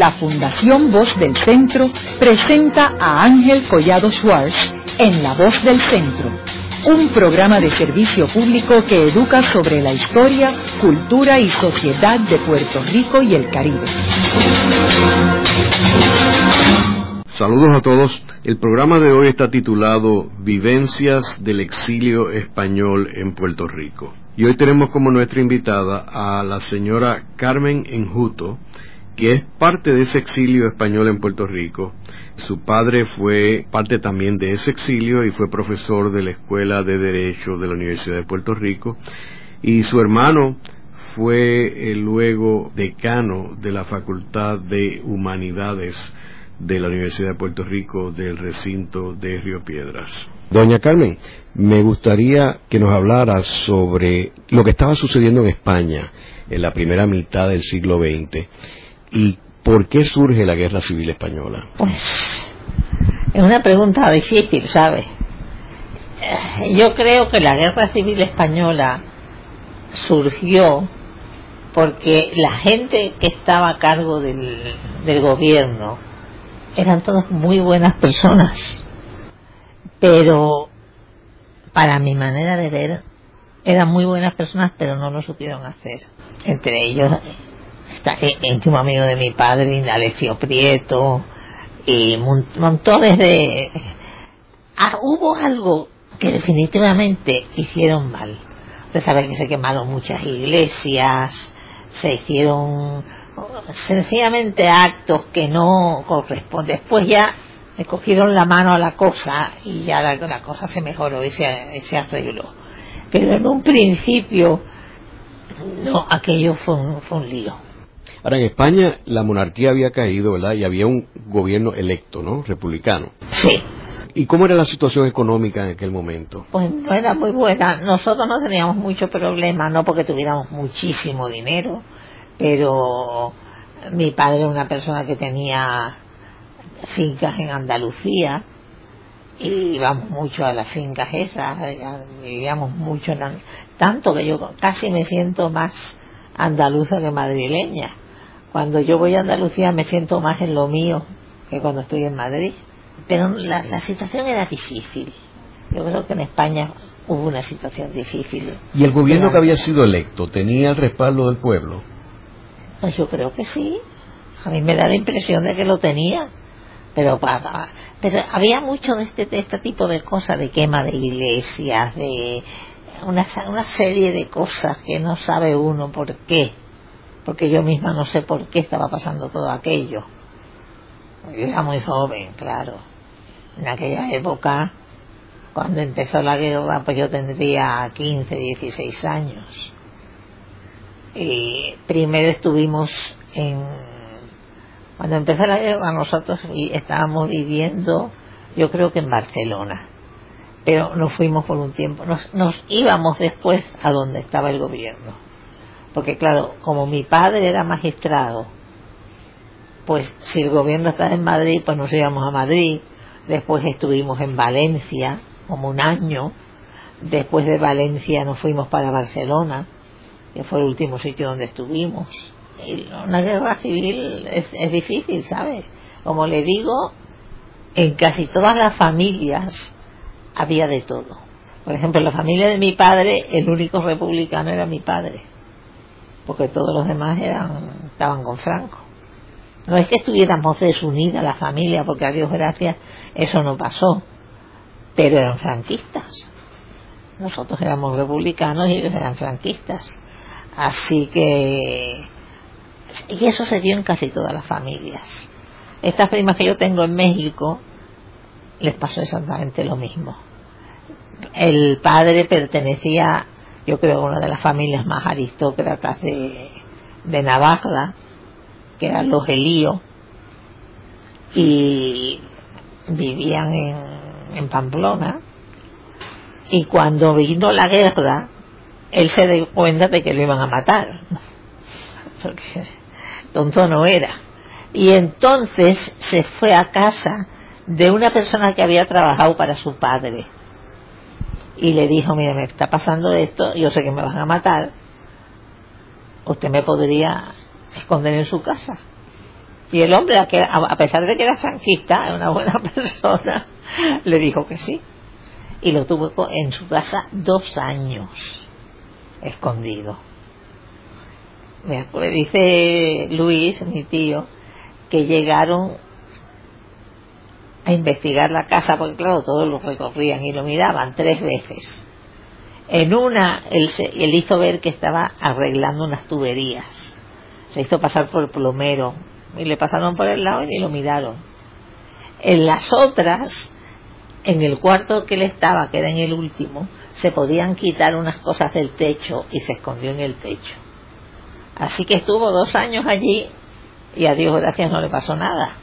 la Fundación Voz del Centro presenta a Ángel Collado Schwartz en La Voz del Centro, un programa de servicio público que educa sobre la historia, cultura y sociedad de Puerto Rico y el Caribe. Saludos a todos. El programa de hoy está titulado Vivencias del exilio español en Puerto Rico. Y hoy tenemos como nuestra invitada a la señora Carmen Enjuto, que es parte de ese exilio español en Puerto Rico. Su padre fue parte también de ese exilio y fue profesor de la Escuela de Derecho de la Universidad de Puerto Rico. Y su hermano fue luego decano de la Facultad de Humanidades de la Universidad de Puerto Rico del recinto de Río Piedras. Doña Carmen, me gustaría que nos hablara sobre lo que estaba sucediendo en España en la primera mitad del siglo XX y por qué surge la Guerra Civil Española. Pues es una pregunta difícil, ¿sabe? Yo creo que la Guerra Civil Española surgió porque la gente que estaba a cargo del, del gobierno eran todos muy buenas personas, pero para mi manera de ver, eran muy buenas personas, pero no lo supieron hacer. Entre ellos, íntimo amigo de mi padre, Indalecio Prieto, y montones de... Ah, hubo algo que definitivamente hicieron mal. Usted sabe que se quemaron muchas iglesias, se hicieron sencillamente actos que no corresponden. Después ya le cogieron la mano a la cosa y ya la, cosa se mejoró y se, arregló. Pero en un principio, no, aquello fue un, fue un lío. Ahora, en España la monarquía había caído, ¿verdad? Y había un gobierno electo, ¿no? Republicano. Sí. ¿Y cómo era la situación económica en aquel momento? Pues no era muy buena. Nosotros no teníamos mucho problema, no porque tuviéramos muchísimo dinero, pero mi padre era una persona que tenía fincas en Andalucía y íbamos mucho a las fincas esas, vivíamos mucho, en tanto que yo casi me siento más andaluza que madrileña. Cuando yo voy a Andalucía me siento más en lo mío que cuando estoy en Madrid. Pero la, la situación era difícil. Yo creo que en España hubo una situación difícil. ¿Y el gobierno que había sido electo tenía el respaldo del pueblo? Pues yo creo que sí. A mí me da la impresión de que lo tenía. Pero, pero había mucho de este, de este tipo de cosas, de quema de iglesias, de una, una serie de cosas que no sabe uno por qué. Porque yo misma no sé por qué estaba pasando todo aquello. Yo era muy joven, claro. En aquella época, cuando empezó la guerra, pues yo tendría 15, 16 años primero estuvimos en cuando empezó la guerra nosotros estábamos viviendo yo creo que en Barcelona pero nos fuimos por un tiempo nos, nos íbamos después a donde estaba el gobierno porque claro como mi padre era magistrado pues si el gobierno estaba en Madrid pues nos íbamos a Madrid después estuvimos en Valencia como un año después de Valencia nos fuimos para Barcelona que fue el último sitio donde estuvimos. Y una guerra civil es, difícil, ¿sabes? Como le digo, en casi todas las familias había de todo. Por ejemplo, la familia de mi padre, el único republicano era mi padre, porque todos los demás eran, estaban con Franco. No es que estuviéramos desunidas la familia, porque a Dios gracias eso no pasó, pero eran franquistas. Nosotros éramos republicanos y ellos eran franquistas. Así que, y eso se dio en casi todas las familias. Estas primas que yo tengo en México, les pasó exactamente lo mismo. El padre pertenecía, yo creo, a una de las familias más aristócratas de, de Navarra, que eran los Elío, y vivían en, en Pamplona. Y cuando vino la guerra, él se dio cuenta de que lo iban a matar, porque tonto no era. Y entonces se fue a casa de una persona que había trabajado para su padre y le dijo, mire, me está pasando esto, yo sé que me van a matar, usted me podría esconder en su casa. Y el hombre, a pesar de que era franquista, una buena persona, le dijo que sí. Y lo tuvo en su casa dos años, escondido. Me dice Luis, mi tío, que llegaron a investigar la casa, porque claro, todos lo recorrían y lo miraban tres veces. En una, él, él hizo ver que estaba arreglando unas tuberías. Se hizo pasar por el plomero y le pasaron por el lado y lo miraron. En las otras, en el cuarto que él estaba, que era en el último, se podían quitar unas cosas del techo y se escondió en el techo. Así que estuvo dos años allí y a Dios gracias no le pasó nada.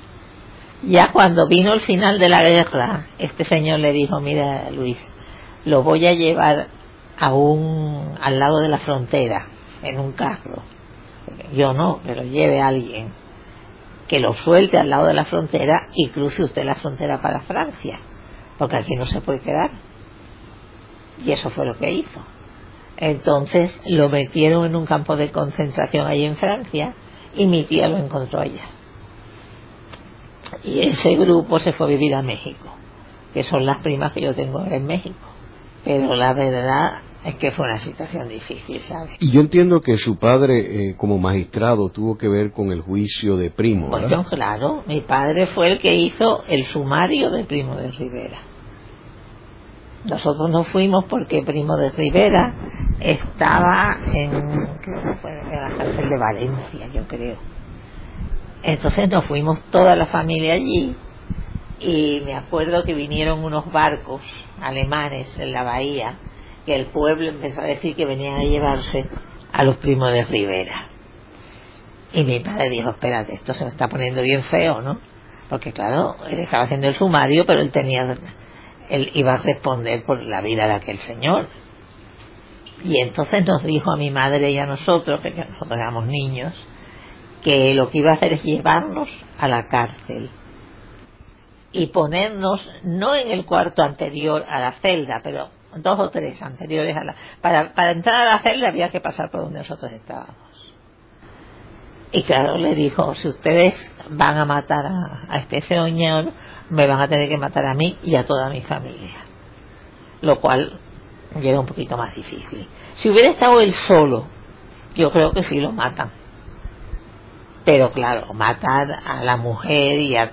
Ya cuando vino el final de la guerra, este señor le dijo, mira Luis, lo voy a llevar a al lado de la frontera, en un carro. Yo no, lo lleve alguien que lo suelte al lado de la frontera y cruce usted la frontera para Francia, porque aquí no se puede quedar. Y eso fue lo que hizo. Entonces lo metieron en un campo de concentración ahí en Francia y mi tía lo encontró allá. Y ese grupo se fue a vivir a México, que son las primas que yo tengo en México. Pero la verdad es que fue una situación difícil, ¿sabes? Y yo entiendo que su padre, eh, como magistrado, tuvo que ver con el juicio de Primo, ¿verdad? Bueno, claro, mi padre fue el que hizo el sumario de Primo de Rivera. Nosotros no fuimos porque Primo de Rivera estaba en, en la cárcel de Valencia, yo creo. Entonces nos fuimos toda la familia allí y me acuerdo que vinieron unos barcos alemanes en la bahía que el pueblo empezó a decir que venían a llevarse a los primos de Rivera. Y mi padre dijo, espérate, esto se me está poniendo bien feo, ¿no? Porque claro, él estaba haciendo el sumario, pero él tenía, él iba a responder por la vida de aquel señor. Y entonces nos dijo a mi madre y a nosotros, que nosotros éramos niños, que lo que iba a hacer es llevarnos a la cárcel y ponernos no en el cuarto anterior a la celda, pero dos o tres anteriores a la... Para, entrar a la celda había que pasar por donde nosotros estábamos. Y claro, le dijo, si ustedes van a matar a, este señor, me van a tener que matar a mí y a toda mi familia. Lo cual llega un poquito más difícil. Si hubiera estado él solo, yo creo que sí lo matan. Pero claro, matar a la mujer y a,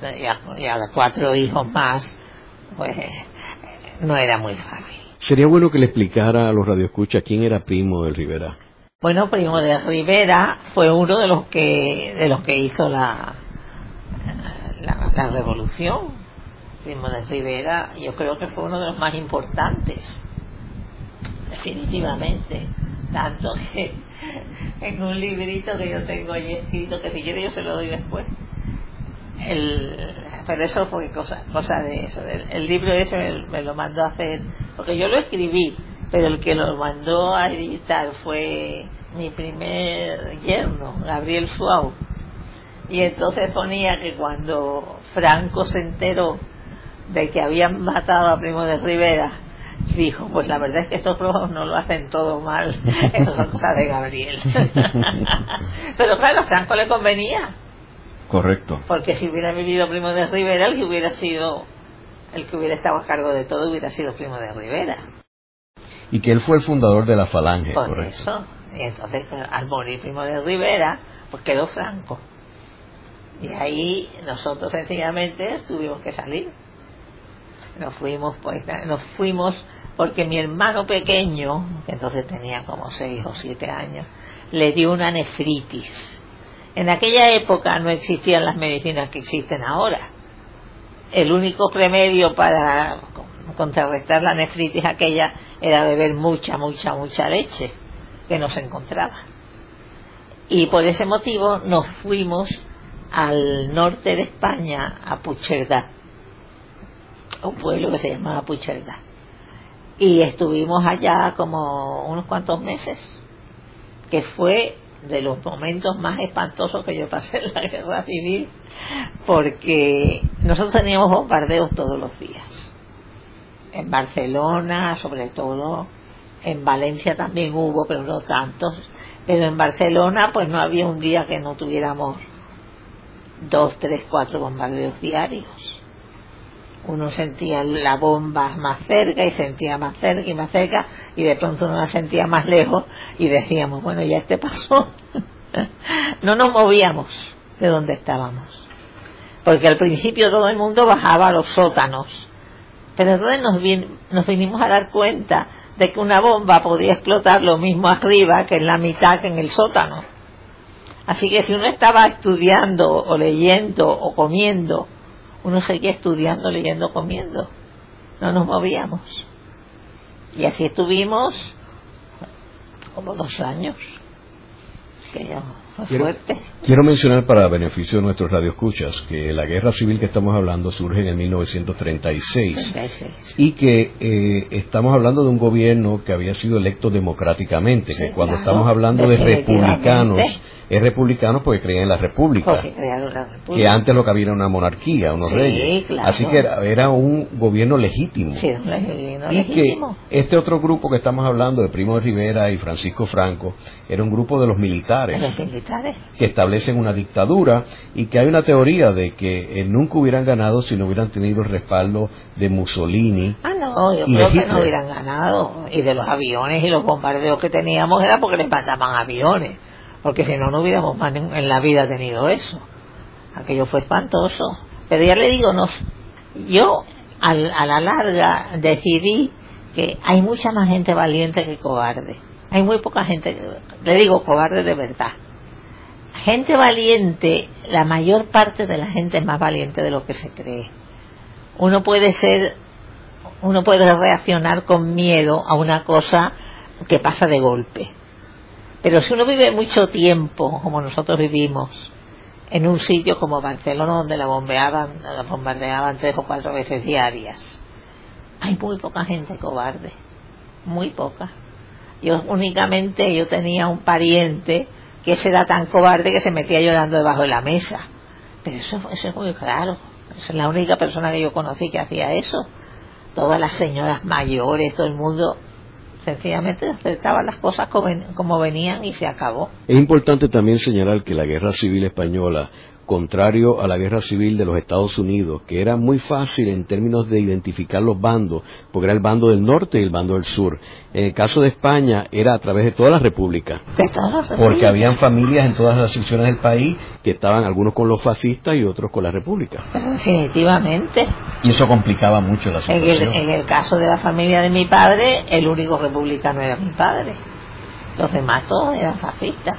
y a cuatro hijos más, pues no era muy fácil. Sería bueno que le explicara a los radioescuchas quién era Primo de Rivera. Bueno, Primo de Rivera fue uno de los que de los que hizo la la, revolución. Primo de Rivera, yo creo que fue uno de los más importantes, definitivamente. Tanto que en un librito que yo tengo ahí escrito, que si quiere yo se lo doy después, el, pero eso fue cosa, cosa de eso. El, libro ese me, lo mandó a hacer, porque yo lo escribí, pero el que lo mandó a editar fue mi primer yerno, Gabriel Suau. Y entonces ponía que cuando Franco se enteró de que habían matado a Primo de Rivera, dijo, pues la verdad es que estos no lo hacen todo mal, eso son cosas de Gabriel. Pero claro, a Franco le convenía, Correcto. Porque si hubiera vivido Primo de Rivera, el que hubiera sido, el que hubiera estado a cargo de todo hubiera sido Primo de Rivera. Y que él fue el fundador de la Falange, Por eso. Y entonces, al morir Primo de Rivera, pues quedó Franco. Y ahí nosotros sencillamente tuvimos que salir. Nos fuimos, pues, nos fuimos porque mi hermano pequeño, que entonces tenía como seis o siete años, le dio una nefritis en aquella época no existían las medicinas que existen ahora. El único remedio para contrarrestar la nefritis aquella era beber mucha, mucha, mucha leche que no se encontraba. Y por ese motivo nos fuimos al norte de España, a Pucherdá, un pueblo que se llamaba Pucherdá. Y estuvimos allá como unos cuantos meses, que fue de los momentos más espantosos que yo pasé en la guerra civil, porque nosotros teníamos bombardeos todos los días. En Barcelona, sobre todo, en Valencia también hubo, pero no tantos. Pero en Barcelona, pues no había un día que no tuviéramos dos, tres, cuatro bombardeos diarios. Uno sentía la bomba más cerca y sentía más cerca y más cerca y de pronto uno la sentía más lejos y decíamos, bueno, ya este pasó. no nos movíamos de donde estábamos. Porque al principio todo el mundo bajaba a los sótanos. Pero entonces nos, nos vinimos a dar cuenta de que una bomba podía explotar lo mismo arriba que en la mitad que en el sótano. Así que si uno estaba estudiando o leyendo o comiendo, uno seguía estudiando, leyendo, comiendo. No nos movíamos. Y así estuvimos como dos años. Que ya Quiero, mencionar para beneficio de nuestros radioescuchas que la guerra civil que estamos hablando surge en el 1936 y que eh, estamos hablando de un gobierno que había sido electo democráticamente, que cuando estamos hablando de republicanos es republicano porque creía en la república, que antes lo que había era una monarquía, unos reyes. Así que era, un gobierno legítimo. y que este otro grupo que estamos hablando, de Primo de Rivera y Francisco Franco, era un grupo de los militares, que establecen una dictadura y que hay una teoría de que eh, nunca hubieran ganado si no hubieran tenido el respaldo de Mussolini. Ah, no, yo creo que no hubieran ganado. Y de los aviones y los bombardeos que teníamos era porque les mandaban aviones porque si no, no hubiéramos en la vida tenido eso. Aquello fue espantoso. Pero ya le digo, no, yo a la larga decidí que hay mucha más gente valiente que cobarde. Hay muy poca gente, le digo cobarde de verdad. Gente valiente, la mayor parte de la gente es más valiente de lo que se cree. Uno puede ser, uno puede reaccionar con miedo a una cosa que pasa de golpe pero si uno vive mucho tiempo, como nosotros vivimos, en un sitio como Barcelona, donde la bombeaban, la bombardeaban tres o cuatro veces diarias, hay muy poca gente cobarde, muy poca. Yo únicamente, yo tenía un pariente que ese era tan cobarde que se metía llorando debajo de la mesa. Pero eso, eso es muy claro. es la única persona que yo conocí que hacía eso. Todas las señoras mayores, todo el mundo sencillamente aceptaban las cosas como venían y se acabó. Es importante también señalar que la guerra civil española contrario a la guerra civil de los Estados Unidos, que era muy fácil en términos de identificar los bandos, porque era el bando del norte y el bando del sur. En el caso de España era a través de toda la república, porque habían familias en todas las secciones del país que estaban algunos con los fascistas y otros con la república. Definitivamente. Y eso complicaba mucho la situación. En el, caso de la familia de mi padre, el único republicano era mi padre. Los demás todos eran fascistas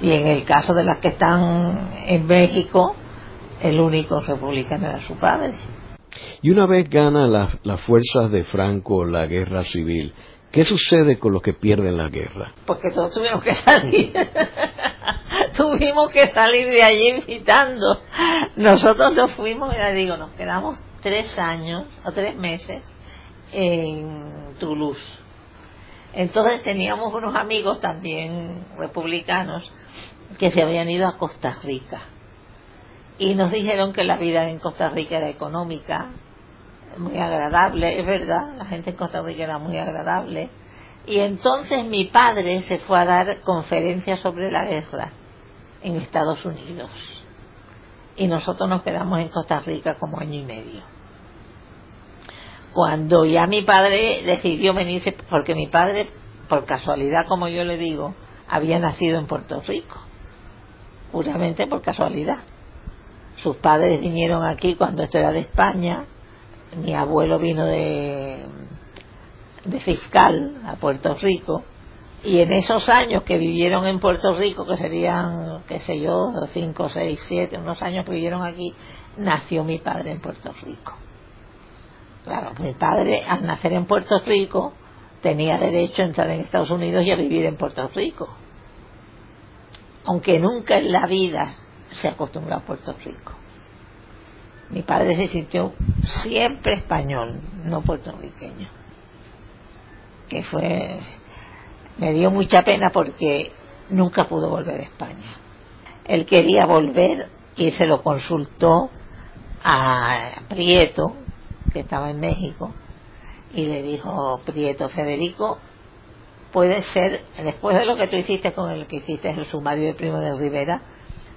y en el caso de las que están en México, el único republicano era su padre. Y una vez ganan las fuerzas de Franco la guerra civil, ¿qué sucede con los que pierden la guerra? Porque todos tuvimos que salir. tuvimos que salir de allí invitando. Nosotros nos fuimos, ya digo, nos quedamos tres años o tres meses en Toulouse entonces teníamos unos amigos también republicanos que se habían ido a Costa Rica y nos dijeron que la vida en Costa Rica era económica, muy agradable, es verdad, la gente en Costa Rica era muy agradable. Y entonces mi padre se fue a dar conferencias sobre la guerra en Estados Unidos. Y nosotros nos quedamos en Costa Rica como año y medio cuando ya mi padre decidió venirse, porque mi padre, por casualidad, como yo le digo, había nacido en Puerto Rico, puramente por casualidad. Sus padres vinieron aquí cuando esto era de España, mi abuelo vino de, de fiscal a Puerto Rico, y en esos años que vivieron en Puerto Rico, que serían, qué sé yo, cinco, seis, siete, unos años que vivieron aquí, nació mi padre en Puerto Rico. Claro, mi padre al nacer en Puerto Rico tenía derecho a entrar en Estados Unidos y a vivir en Puerto Rico. Aunque nunca en la vida se acostumbró a Puerto Rico. Mi padre se sintió siempre español, no puertorriqueño. Que fue. Me dio mucha pena porque nunca pudo volver a España. Él quería volver y se lo consultó a Prieto, que estaba en México, y le dijo Prieto Federico, puede ser, después de lo que tú hiciste con el que hiciste el sumario de Primo de Rivera,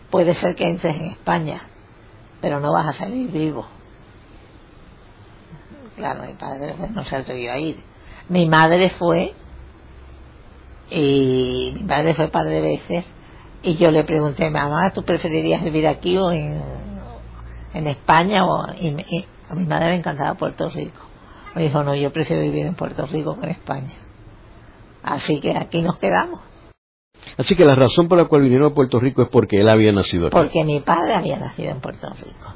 puede ser que entres en España, pero no vas a salir vivo. Claro, mi padre pues, no se atrevió a ir. Mi madre fue, y mi padre fue un par de veces, y yo le pregunté, mamá, ¿tú preferirías vivir aquí o en, en España? O, y, a mi madre le encantaba Puerto Rico. Me dijo, no, yo prefiero vivir en Puerto Rico que en España. Así que aquí nos quedamos. Así que la razón por la cual vinieron a Puerto Rico es porque él había nacido aquí. Porque mi padre había nacido en Puerto Rico.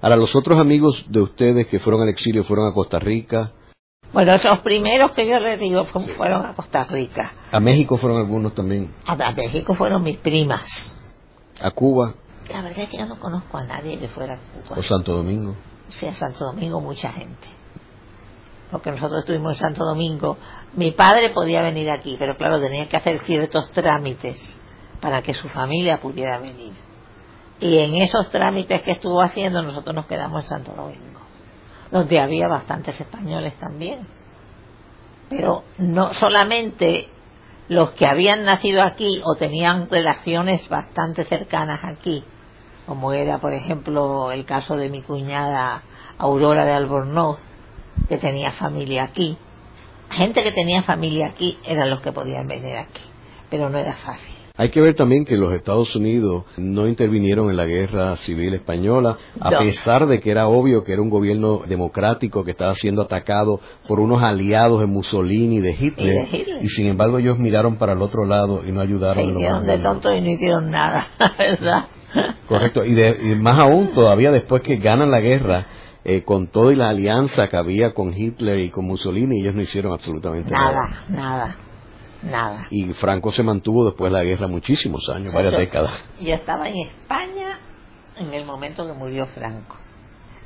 Ahora, los otros amigos de ustedes que fueron al exilio fueron a Costa Rica. Bueno, los primeros que yo les digo fueron a Costa Rica. ¿A México fueron algunos también? A, México fueron mis primas. ¿A Cuba? La verdad es que yo no conozco a nadie que fuera a Cuba. ¿O Santo Domingo? Sí, a Santo Domingo mucha gente. Porque nosotros estuvimos en Santo Domingo. Mi padre podía venir aquí, pero claro, tenía que hacer ciertos trámites para que su familia pudiera venir. Y en esos trámites que estuvo haciendo, nosotros nos quedamos en Santo Domingo, donde había bastantes españoles también. Pero no solamente los que habían nacido aquí o tenían relaciones bastante cercanas aquí, como era, por ejemplo, el caso de mi cuñada Aurora de Albornoz, que tenía familia aquí. Gente que tenía familia aquí eran los que podían venir aquí, pero no era fácil. Hay que ver también que los Estados Unidos no intervinieron en la guerra civil española, a pesar de que era obvio que era un gobierno democrático que estaba siendo atacado por unos aliados de Mussolini y de Hitler. Y, sin embargo ellos miraron para el otro lado y no ayudaron. Se de tonto y no hicieron nada, ¿verdad? Correcto. Y, de, más aún, todavía después que ganan la guerra, eh, con toda la alianza que había con Hitler y con Mussolini, ellos no hicieron absolutamente nada. Nada, nada. Nada. Y Franco se mantuvo después de la guerra muchísimos años, varias décadas. Yo estaba en España en el momento que murió Franco.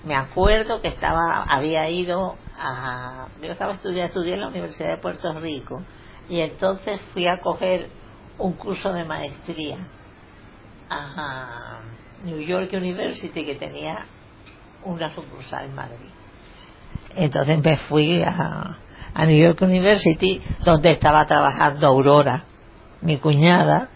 Me acuerdo que estaba, había ido a, yo estaba estudiando, estudié en la Universidad de Puerto Rico y entonces fui a coger un curso de maestría a New York University que tenía una sucursal en Madrid. Entonces me fui a, a New York University, donde estaba trabajando Aurora, mi cuñada,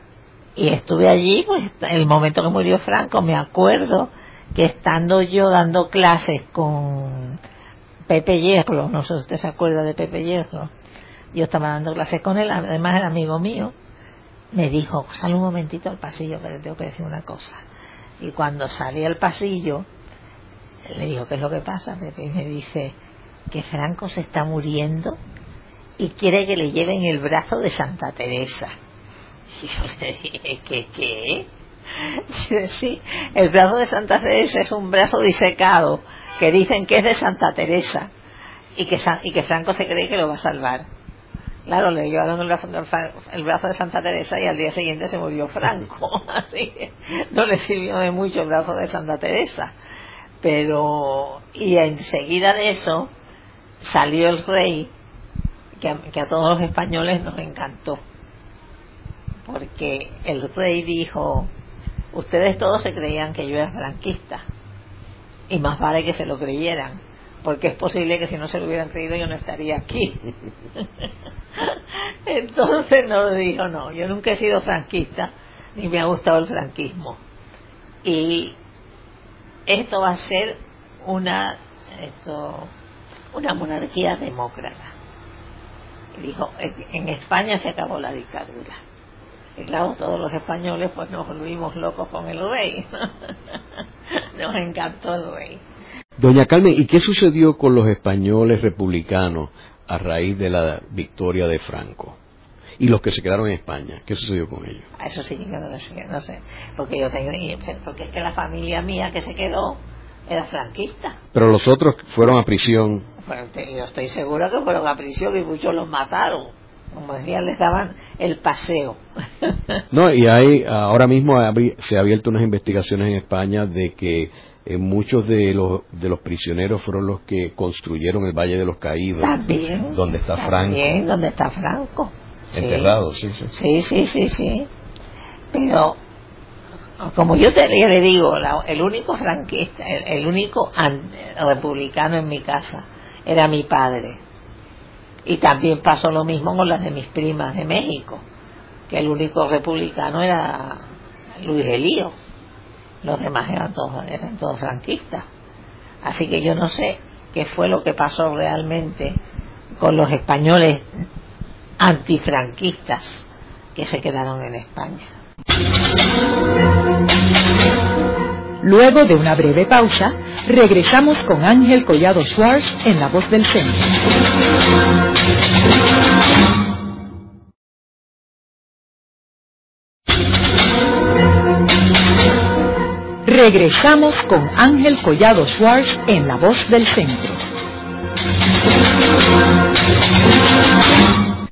y estuve allí, pues el momento que murió Franco, me acuerdo que estando yo dando clases con Pepe Hierro, no sé si usted se acuerda de Pepe Hierro, yo estaba dando clases con él, además era amigo mío, me dijo, sal un momentito al pasillo que le tengo que decir una cosa. Y cuando salí al pasillo, le dijo, ¿qué es lo que pasa? Y me dice, que Franco se está muriendo y quiere que le lleven el brazo de Santa Teresa. Y yo le dije, ¿qué qué? Y sí, el brazo de Santa Teresa es un brazo disecado que dicen que es de Santa Teresa y que, y que Franco se cree que lo va a salvar. Claro, le llevaron el brazo, de Santa Teresa y al día siguiente se murió Franco. Así no le sirvió de mucho el brazo de Santa Teresa. Pero, y enseguida de eso, salió el rey, que a, todos los españoles nos encantó, porque el rey dijo, ustedes todos se creían que yo era franquista, y más vale que se lo creyeran, porque es posible que si no se lo hubieran creído yo no estaría aquí. Entonces nos dijo, no, yo nunca he sido franquista, ni me ha gustado el franquismo. Y esto va a ser una, esto, una monarquía demócrata. Dijo, en España se acabó la dictadura. Y claro, todos los españoles pues nos volvimos locos con el rey. nos encantó el rey. Doña Carmen, ¿y qué sucedió con los españoles republicanos a raíz de la victoria de Franco? y los que se quedaron en España. ¿Qué sucedió con ellos? Eso sí que no, sé, no sé, porque yo tengo, porque es que la familia mía que se quedó era franquista. Pero los otros fueron a prisión yo estoy seguro que fueron a prisión y muchos los mataron. Como decía, les daban el paseo. no, y hay, ahora mismo se ha abierto unas investigaciones en España de que eh, muchos de los, de los prisioneros fueron los que construyeron el Valle de los Caídos. También. Donde está Franco. También, donde está Franco. Enterrado, sí, sí. Sí, sí, sí, sí. Pero, como yo te le digo, el único franquista, el único republicano en mi casa era mi padre. Y también pasó lo mismo con las de mis primas de México, que el único republicano era Luis Elío. Los demás eran todos, eran todos franquistas. Así que yo no sé qué fue lo que pasó realmente con los españoles antifranquistas que se quedaron en España. Luego de una breve pausa, regresamos con Ángel Collado Schwartz en La Voz del Centro. Regresamos con Ángel Collado Schwartz en La Voz del Centro.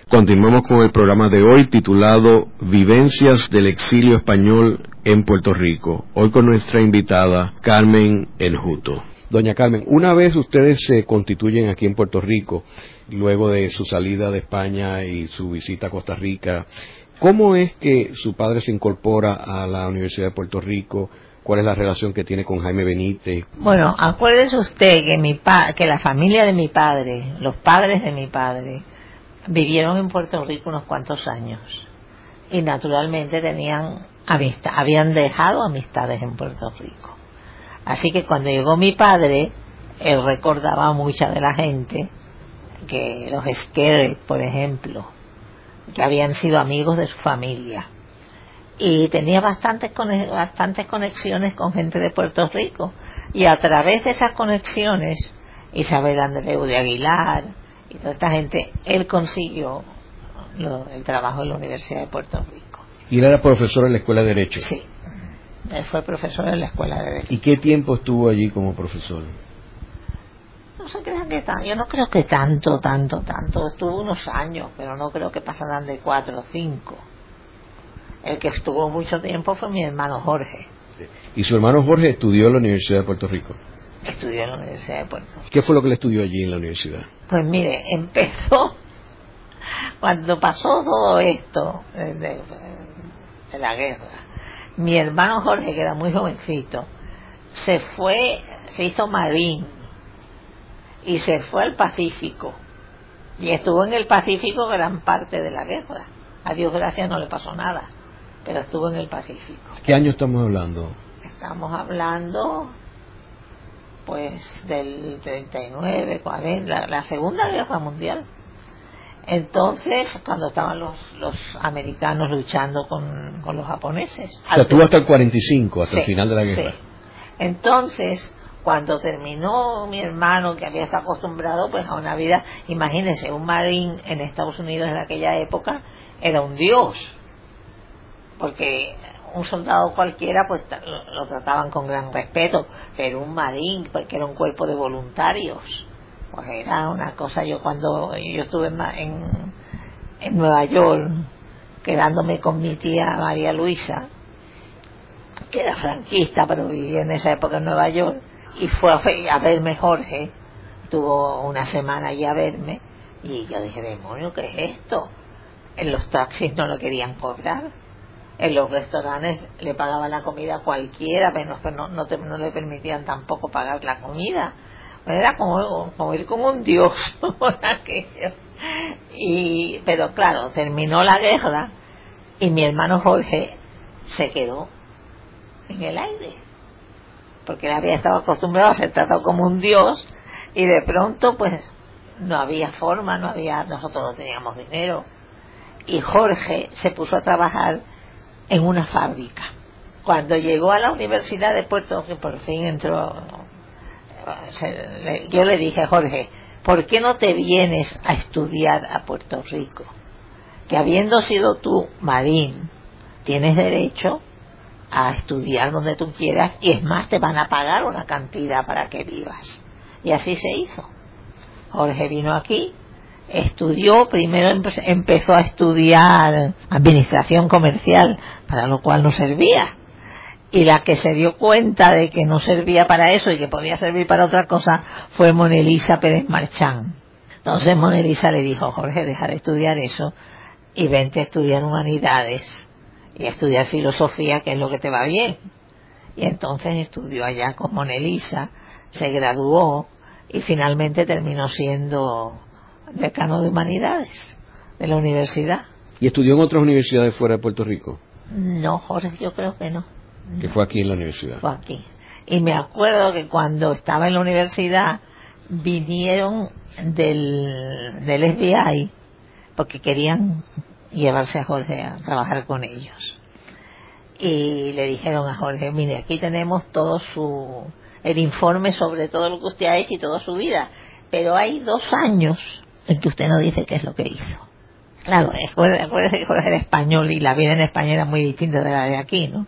Continuamos con el programa de hoy titulado Vivencias del exilio español en Puerto Rico. Hoy con nuestra invitada Carmen Enjuto. Doña Carmen, una vez ustedes se constituyen aquí en Puerto Rico, luego de su salida de España y su visita a Costa Rica, ¿cómo es que su padre se incorpora a la Universidad de Puerto Rico? ¿Cuál es la relación que tiene con Jaime Benítez? Bueno, acuérdese usted que, mi que la familia de mi padre, los padres de mi padre, vivieron en Puerto Rico unos cuantos años y naturalmente tenían amistad, habían dejado amistades en Puerto Rico. Así que cuando llegó mi padre, él recordaba a mucha de la gente que los Skerry, por ejemplo, que habían sido amigos de su familia. Y tenía bastantes, bastantes conexiones con gente de Puerto Rico. Y a través de esas conexiones, Isabel Andreu de Aguilar, y toda esta gente, él consiguió el trabajo en la Universidad de Puerto Rico. ¿Y él era profesor en la Escuela de Derecho? Sí, él fue profesor en la Escuela de Derecho. ¿Y qué tiempo estuvo allí como profesor? No sé qué tanto, yo no creo que tanto, tanto, tanto. Estuvo unos años, pero no creo que pasaran de cuatro o cinco. El que estuvo mucho tiempo fue mi hermano Jorge. ¿Y su hermano Jorge estudió en la Universidad de Puerto Rico? Estudió en la Universidad de Puerto Rico. ¿Qué fue lo que le estudió allí en la universidad? Pues mire, empezó cuando pasó todo esto de, de, la guerra. Mi hermano Jorge, que era muy jovencito, se fue, se hizo marín y se fue al Pacífico. Y estuvo en el Pacífico gran parte de la guerra. A Dios gracias no le pasó nada, pero estuvo en el Pacífico. ¿Qué año estamos hablando? Estamos hablando pues del 39, 40, la, Segunda Guerra Mundial. Entonces, cuando estaban los, los americanos luchando con, con los japoneses. O sea, tuvo hasta el 45, hasta el final de la guerra. Sí. Entonces, cuando terminó mi hermano, que había estado acostumbrado pues a una vida, imagínense, un marín en Estados Unidos en aquella época era un dios. Porque un soldado cualquiera pues lo, trataban con gran respeto, pero un marín, porque era un cuerpo de voluntarios, pues era una cosa, yo cuando yo estuve en, en, Nueva York, quedándome con mi tía María Luisa, que era franquista, pero vivía en esa época en Nueva York, y fue a, verme Jorge, tuvo una semana allí a verme, y yo dije, demonio, ¿qué es esto? En los taxis no lo querían cobrar en los restaurantes le pagaban la comida a cualquiera, pero no, no, le permitían tampoco pagar la comida. Era como, como ir como un dios Y, pero claro, terminó la guerra y mi hermano Jorge se quedó en el aire. Porque él había estado acostumbrado a ser tratado como un dios y de pronto pues no había forma, no había, nosotros no teníamos dinero. Y Jorge se puso a trabajar en una fábrica. Cuando llegó a la Universidad de Puerto Rico, por fin entró, yo le dije, Jorge, ¿por qué no te vienes a estudiar a Puerto Rico? Que habiendo sido tú marín, tienes derecho a estudiar donde tú quieras y es más, te van a pagar una cantidad para que vivas. Y así se hizo. Jorge vino aquí, estudió, primero empezó a estudiar administración comercial, para lo cual no servía. Y la que se dio cuenta de que no servía para eso y que podía servir para otra cosa fue Monelisa Pérez Marchán. Entonces Monelisa le dijo, Jorge, deja de estudiar eso y vente a estudiar humanidades y a estudiar filosofía, que es lo que te va bien. Y entonces estudió allá con Monelisa, se graduó y finalmente terminó siendo decano de humanidades de la universidad. ¿Y estudió en otras universidades fuera de Puerto Rico? No, Jorge, yo creo que no. Que fue aquí en la universidad. Fue aquí. Y me acuerdo que cuando estaba en la universidad vinieron del, del FBI porque querían llevarse a Jorge a trabajar con ellos. Y le dijeron a Jorge, mire, aquí tenemos todo su, el informe sobre todo lo que usted ha hecho y toda su vida, pero hay dos años en que usted no dice qué es lo que hizo. Claro, que Jorge era español y la vida en España era muy distinta de la de aquí, ¿no?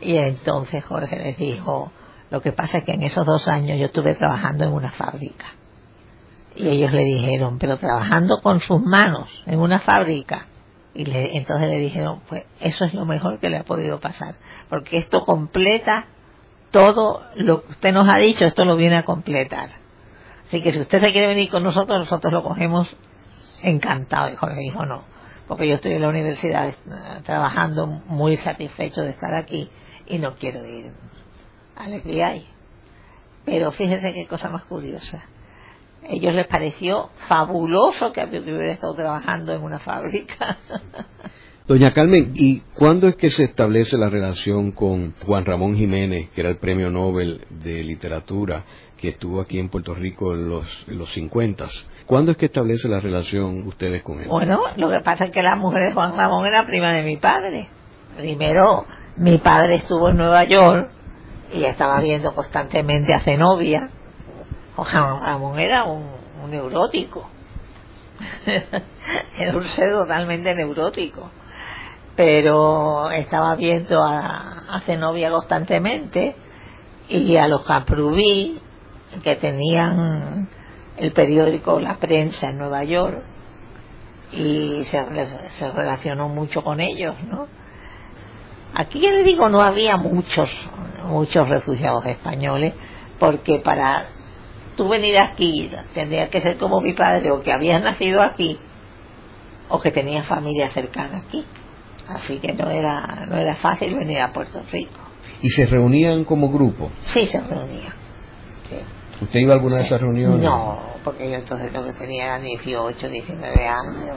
Y entonces Jorge les dijo, lo que pasa es que en esos dos años yo estuve trabajando en una fábrica. Y ellos le dijeron, pero trabajando con sus manos en una fábrica. Y le, entonces le dijeron, pues eso es lo mejor que le ha podido pasar, porque esto completa todo lo que usted nos ha dicho, esto lo viene a completar. Así que si usted se quiere venir con nosotros, nosotros lo cogemos encantado. Y Jorge dijo, no, porque yo estoy en la universidad eh, trabajando muy satisfecho de estar aquí y no quiero ir al FBI. Pero fíjense qué cosa más curiosa ellos les pareció fabuloso que hubiera estado trabajando en una fábrica. Doña Carmen, ¿y cuándo es que se establece la relación con Juan Ramón Jiménez, que era el premio Nobel de Literatura, que estuvo aquí en Puerto Rico en los, en los 50? ¿Cuándo es que establece la relación ustedes con él? Bueno, lo que pasa es que la mujer de Juan Ramón era prima de mi padre. Primero, mi padre estuvo en Nueva York y estaba viendo constantemente a Zenobia Juan Ramón era un, neurótico. era un ser totalmente neurótico. Pero estaba viendo a, Zenobia constantemente y a los Caprubí, que tenían el periódico La Prensa en Nueva York, y se, se relacionó mucho con ellos, ¿no? Aquí ya le digo, no había muchos, muchos refugiados españoles, porque para tú venir aquí tendría que ser como mi padre o que había nacido aquí o que tenía familia cercana aquí. Así que no era no era fácil venir a Puerto Rico. Y se reunían como grupo sí se reunían ¿Usted iba a alguna de esas reuniones? No, porque yo entonces lo que tenía eran 18, 19 años.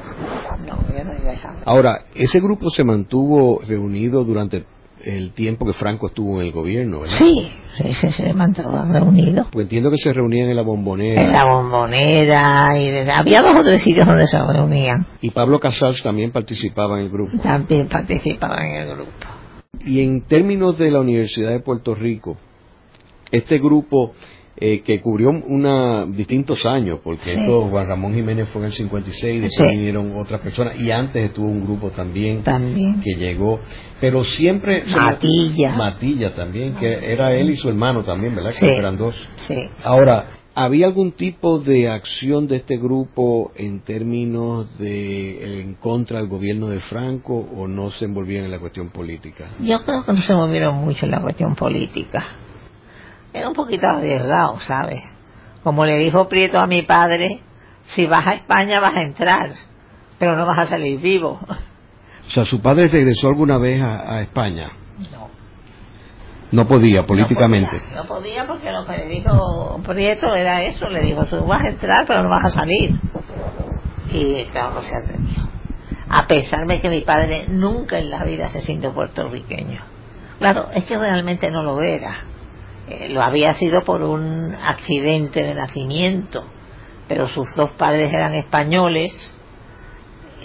No, yo no iba a esa Ahora, ese grupo se mantuvo reunido durante el tiempo que Franco estuvo en el gobierno, ¿verdad? Sí, ese se mantuvo reunido. Pues entiendo que se reunían en la bombonera. En la bombonera, y había dos o tres sitios donde se reunían. Y Pablo Casals también participaba en el grupo. También participaba en el grupo. Y en términos de la Universidad de Puerto Rico, este grupo eh, que cubrió una, distintos años, porque esto Juan Ramón Jiménez fue en el 56, después vinieron otras personas, y antes estuvo un grupo también, que llegó, pero siempre... Matilla. Matilla también, que era él y su hermano también, ¿verdad? Que eran dos. Sí. Ahora, ¿había algún tipo de acción de este grupo en términos de en contra del gobierno de Franco o no se envolvían en la cuestión política? Yo creo que no se movieron mucho en la cuestión política era un poquito arriesgado, ¿sabes? Como le dijo Prieto a mi padre, si vas a España vas a entrar, pero no vas a salir vivo. O sea, ¿su padre regresó alguna vez a, España? No. No podía, políticamente. No podía, porque lo que le dijo Prieto era eso, le dijo, tú vas a entrar, pero no vas a salir. Y claro, no se atrevió. A pesar de que mi padre nunca en la vida se sintió puertorriqueño. Claro, es que realmente no lo era eh, lo había sido por un accidente de nacimiento, pero sus dos padres eran españoles,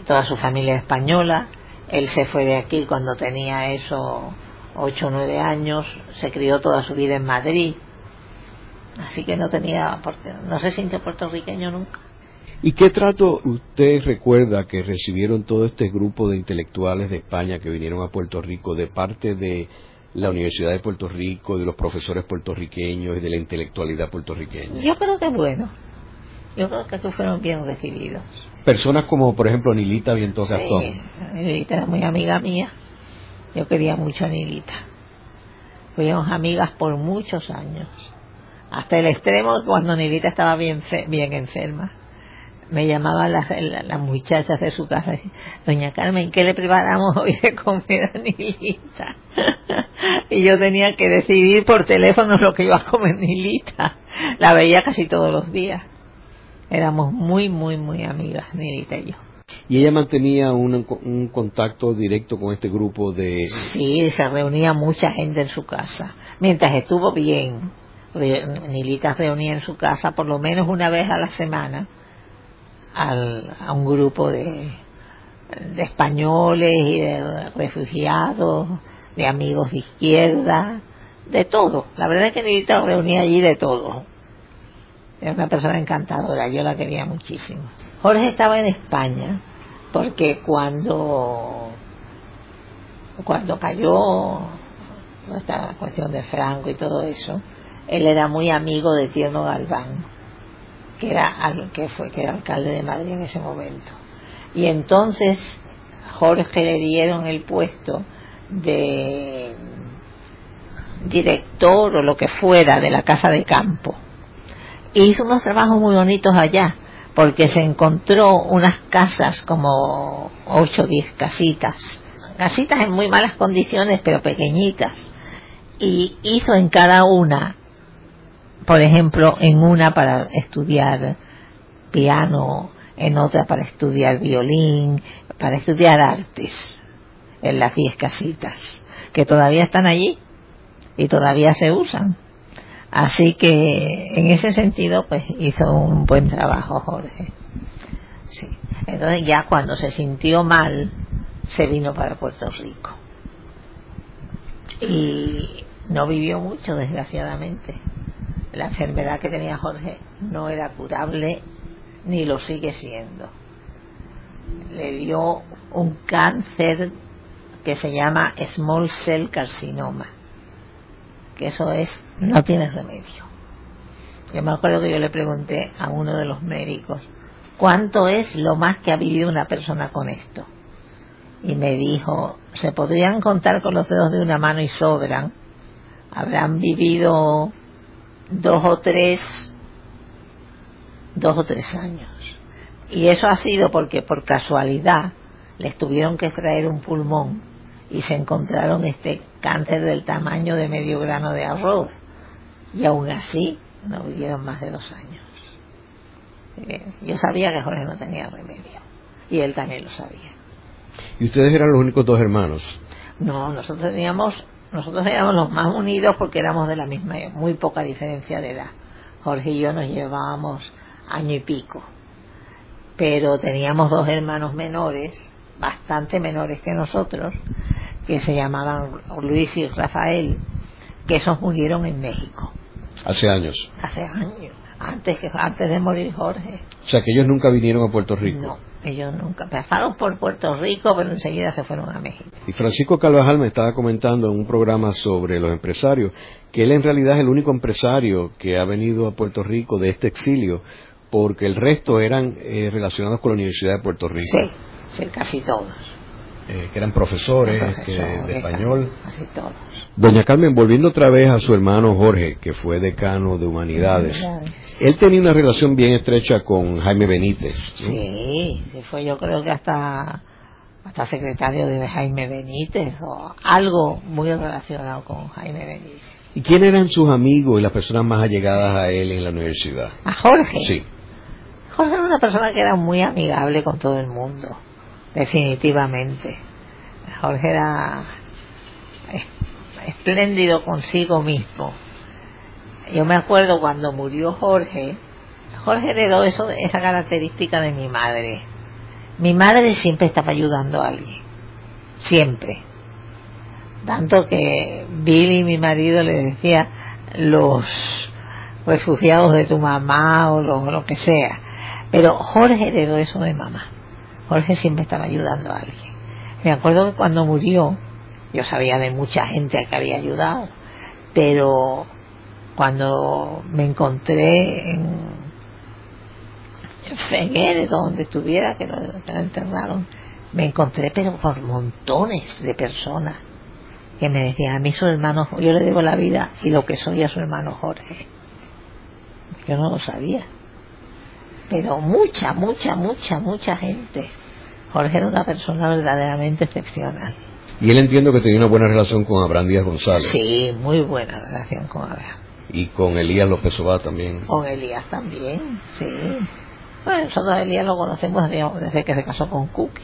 toda su familia española. Él se fue de aquí cuando tenía eso ocho o nueve años, se crió toda su vida en Madrid, así que no tenía, no se sintió puertorriqueño nunca. ¿Y qué trato usted recuerda que recibieron todo este grupo de intelectuales de España que vinieron a Puerto Rico de parte de la Universidad de Puerto Rico, de los profesores puertorriqueños y de la intelectualidad puertorriqueña? Yo creo que bueno. Yo creo que fueron bien recibidos. Personas como, por ejemplo, Nilita Vientos sí, Nilita era muy amiga mía. Yo quería mucho a Nilita. Fuimos amigas por muchos años. Hasta el extremo cuando Nilita estaba bien, bien enferma me llamaban las, las, muchachas de su casa, doña Carmen, ¿qué le preparamos hoy de comida Nilita? y yo tenía que decidir por teléfono lo que iba a comer Nilita. La veía casi todos los días. Éramos muy, muy, muy amigas, Nilita y yo. ¿Y ella mantenía un, contacto directo con este grupo de...? Sí, se reunía mucha gente en su casa. Mientras estuvo bien, Nilita reunía en su casa por lo menos una vez a la semana a un grupo de, españoles y de refugiados, de amigos de izquierda, de todo. La verdad es que Nilita reunía allí de todo. Era una persona encantadora, yo la quería muchísimo. Jorge estaba en España porque cuando cuando cayó esta cuestión de Franco y todo eso, él era muy amigo de Tierno Galván, que era que fue que era alcalde de Madrid en ese momento. Y entonces Jorge le dieron el puesto de director o lo que fuera de la casa de campo. Y hizo unos trabajos muy bonitos allá, porque se encontró unas casas como ocho o diez casitas, casitas en muy malas condiciones, pero pequeñitas, y hizo en cada una, por ejemplo, en una para estudiar piano, en otra para estudiar violín, para estudiar artes, en las diez casitas, que todavía están allí y todavía se usan. Así que en ese sentido, pues hizo un buen trabajo Jorge. Sí. Entonces ya cuando se sintió mal, se vino para Puerto Rico. Y no vivió mucho, desgraciadamente. La enfermedad que tenía Jorge no era curable ni lo sigue siendo. Le dio un cáncer que se llama small cell carcinoma que eso es, no tiene remedio. Yo me acuerdo que yo le pregunté a uno de los médicos, ¿cuánto es lo más que ha vivido una persona con esto? Y me dijo, se podrían contar con los dedos de una mano y sobran. Habrán vivido dos o tres, dos o tres años. Y eso ha sido porque por casualidad les tuvieron que extraer un pulmón y se encontraron este cáncer del tamaño de medio grano de arroz y aún así no vivieron más de dos años. Eh, yo sabía que Jorge no tenía remedio y él también lo sabía. ¿Y ustedes eran los únicos dos hermanos? No, nosotros teníamos, nosotros éramos los más unidos porque éramos de la misma, muy poca diferencia de edad. Jorge y yo nos llevábamos año y pico, pero teníamos dos hermanos menores bastante menores que nosotros, que se llamaban Luis y Rafael, que esos murieron en México. Hace años. Hace años, antes, que, antes de morir Jorge. O sea, que ellos nunca vinieron a Puerto Rico. No, ellos nunca. Pasaron por Puerto Rico, pero enseguida se fueron a México. Y Francisco Calvajal me estaba comentando en un programa sobre los empresarios, que él en realidad es el único empresario que ha venido a Puerto Rico de este exilio, porque el resto eran eh, relacionados con la Universidad de Puerto Rico. Sí Sí, casi todos. Eh, que eran profesores, de español. Casi, todos. Doña Carmen, volviendo otra vez a su hermano Jorge, que fue decano de humanidades, él tenía una relación bien estrecha con Jaime Benítez. Sí, sí, fue yo creo que hasta, hasta secretario de Jaime Benítez o algo muy relacionado con Jaime Benítez. ¿Y quién eran sus amigos y las personas más allegadas a él en la universidad? ¿A Jorge? Sí. Jorge era una persona que era muy amigable con todo el mundo definitivamente. Jorge era espléndido consigo mismo. Yo me acuerdo cuando murió Jorge, Jorge heredó eso, esa característica de mi madre. Mi madre siempre estaba ayudando a alguien, siempre. Tanto que Billy, mi marido, le decía los refugiados de tu mamá o lo que sea. Pero Jorge heredó eso de mamá. Jorge siempre estaba ayudando a alguien. Me acuerdo que cuando murió, yo sabía de mucha gente que había ayudado, pero cuando me encontré en, en donde estuviera, que lo, enterraron, me encontré pero por montones de personas que me decían, a mí su hermano, yo le debo la vida y lo que soy a su hermano Jorge. Yo no lo sabía. Pero mucha, mucha, mucha, mucha gente Jorge era una persona verdaderamente excepcional. Y él entiendo que tenía una buena relación con Abraham Díaz González. Sí, muy buena relación con Abraham. Y con Elías López Obá también. Con Elías también, sí. Bueno, nosotros a Elías lo conocemos desde que se casó con Cookie,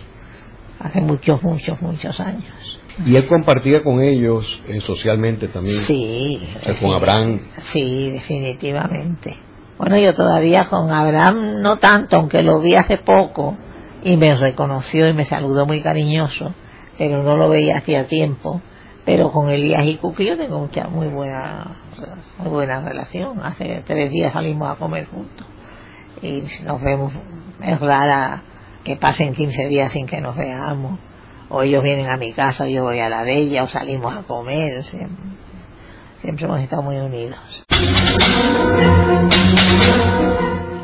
hace muchos, muchos, muchos años. ¿Y él compartía con ellos eh, socialmente también? Sí. con Abraham. Sí, definitivamente. Bueno, yo todavía con Abraham no tanto, aunque lo vi hace poco y me reconoció y me saludó muy cariñoso, pero no lo veía hacía tiempo. Pero con Elías y Cookie yo tengo mucha, muy buena, muy buena relación. Hace tres días salimos a comer juntos y nos vemos. Es rara que pasen 15 días sin que nos veamos o ellos vienen a mi casa, o yo voy a la de ella, o salimos a comer, siempre, hemos estado muy unidos.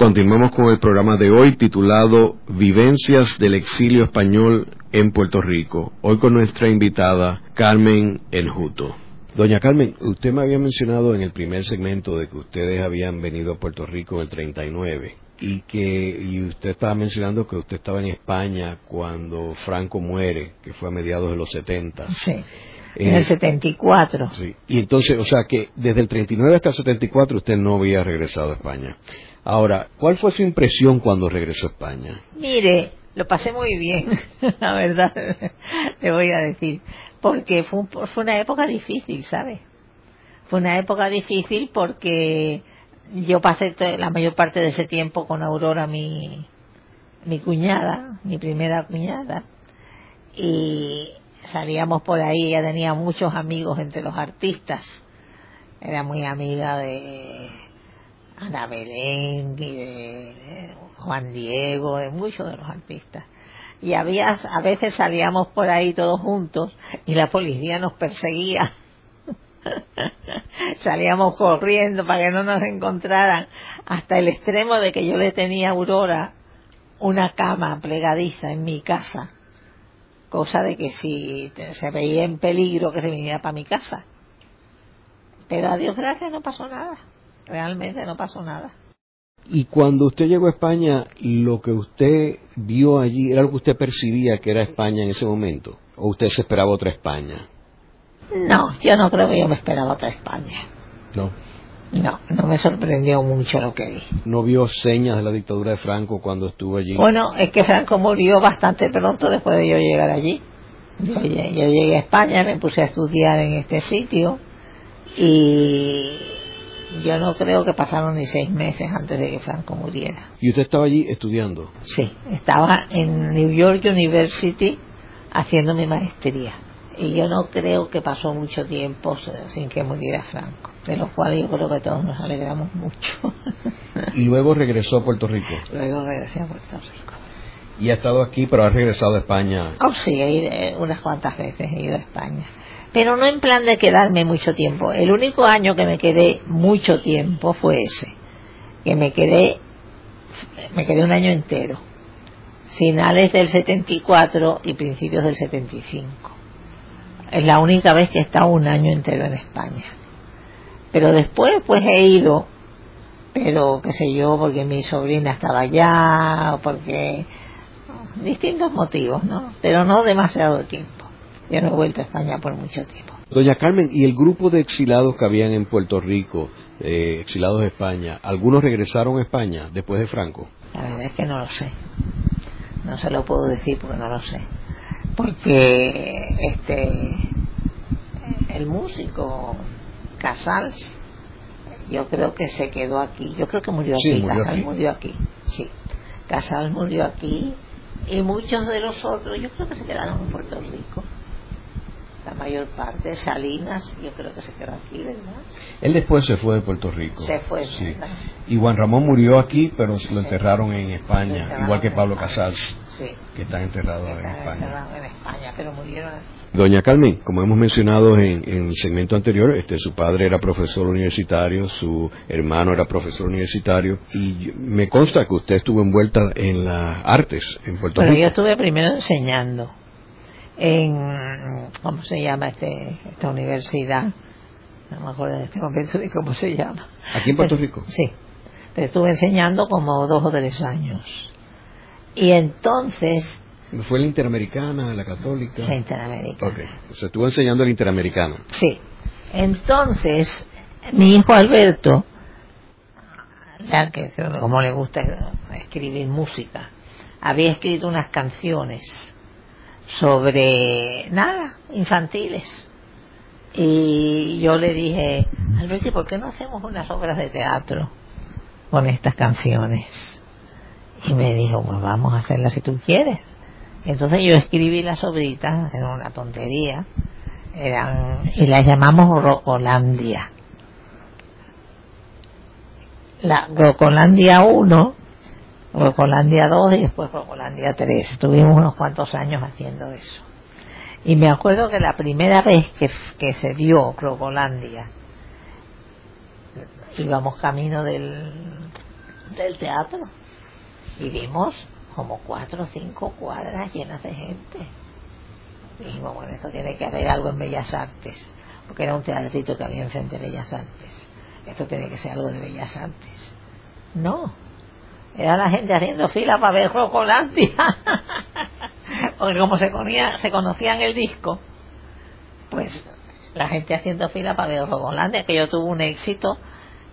Continuamos con el programa de hoy titulado Vivencias del exilio español en Puerto Rico. Hoy con nuestra invitada Carmen Enjuto. Doña Carmen, usted me había mencionado en el primer segmento de que ustedes habían venido a Puerto Rico en el 39 y que y usted estaba mencionando que usted estaba en España cuando Franco muere, que fue a mediados de los 70. Sí en el 74. Eh, sí. Y entonces, o sea que desde el 39 hasta el 74 usted no había regresado a España. Ahora, ¿cuál fue su impresión cuando regresó a España? Mire, lo pasé muy bien, la verdad, le voy a decir, porque fue, fue una época difícil, ¿sabe? Fue una época difícil porque yo pasé la mayor parte de ese tiempo con Aurora, mi, mi cuñada, mi primera cuñada, y salíamos por ahí, ella tenía muchos amigos entre los artistas, era muy amiga de Ana Belén y de Juan Diego, de muchos de los artistas. Y había, a veces salíamos por ahí todos juntos y la policía nos perseguía. salíamos corriendo para que no nos encontraran, hasta el extremo de que yo le tenía a Aurora una cama plegadiza en mi casa cosa de que si se veía en peligro que se viniera para mi casa. Pero a Dios gracias no pasó nada, realmente no pasó nada. Y cuando usted llegó a España, lo que usted vio allí era lo que usted percibía que era España en ese momento, o usted se esperaba otra España. No, yo no creo que yo me esperaba otra España. No. No, no me sorprendió mucho lo que vi. ¿No vio señas de la dictadura de Franco cuando estuvo allí? Bueno, es que Franco murió bastante pronto después de yo llegar allí. Yo, llegué a España, me puse a estudiar en este sitio y yo no creo que pasaron ni seis meses antes de que Franco muriera. ¿Y usted estaba allí estudiando? Sí, estaba en New York University haciendo mi maestría. Y yo no creo que pasó mucho tiempo sin que muriera Franco de los cuales yo creo que todos nos alegramos mucho. ¿Y luego regresó a Puerto Rico? Luego regresé a Puerto Rico. ¿Y ha estado aquí, pero ha regresado a España? Oh, sí, he ido eh, unas cuantas veces, he ido a España. Pero no en plan de quedarme mucho tiempo. El único año que me quedé mucho tiempo fue ese. Que me quedé, me quedé un año entero. Finales del 74 y principios del 75. Es la única vez que he estado un año entero en España pero después pues he ido, pero qué sé yo, porque mi sobrina estaba allá, o porque distintos motivos, ¿no? Pero no demasiado tiempo. Yo no he vuelto a España por mucho tiempo. Doña Carmen, ¿y el grupo de exilados que habían en Puerto Rico, eh, exilados de España, algunos regresaron a España después de Franco? La verdad es que no lo sé. No se lo puedo decir porque no lo sé. Porque este el músico Casals, yo creo que se quedó aquí. Yo creo que murió aquí. Casals murió aquí. Sí. Casals murió aquí. Y muchos de los otros, yo creo que se quedaron en Puerto Rico la mayor parte. Salinas, yo creo que se quedó aquí, ¿verdad? Él después se fue de Puerto Rico. Se fue, sí. Y Juan Ramón murió aquí, pero lo enterraron en España, igual que Pablo Casals, que están enterrados en, España. en España. pero murieron Doña Carmen, como hemos mencionado en, en, el segmento anterior, este, su padre era profesor universitario, su hermano era profesor universitario, y me consta que usted estuvo envuelta en las artes en Puerto Rico. Pero yo estuve primero enseñando en, ¿cómo se llama este, esta universidad? No me acuerdo en este momento de cómo se llama. ¿Aquí en Puerto Rico? Sí. Pero estuve enseñando como dos o tres años. Y entonces... ¿Fue la Interamericana, la Católica? La Interamericana. Ok. Se estuvo enseñando la Interamericana. Sí. Entonces, mi hijo Alberto, ya que como le gusta escribir música, había escrito unas canciones sobre nada, infantiles. Y yo le dije, Alberto, ¿por qué no hacemos unas obras de teatro con estas canciones? Y me dijo, pues vamos a hacerlas si tú quieres. Entonces yo escribí las obritas, era una tontería, eran, y las llamamos Rocolandia. La Rocolandia 1, Rocolandia 2 y después Rocolandia 3. Estuvimos unos cuantos años haciendo eso. Y me acuerdo que la primera vez que, se dio Rocolandia, íbamos camino del, del teatro y vimos como cuatro o cinco cuadras llenas de gente dijimos, bueno, esto tiene que haber algo en Bellas Artes, porque era un teatrito que había enfrente de Bellas Artes. Esto tiene que ser algo de Bellas Artes. No, era la gente haciendo fila para ver Rocolandia. porque como se, conocía, se conocían el disco, pues la gente haciendo fila para ver Rocolandia, que yo tuve un éxito,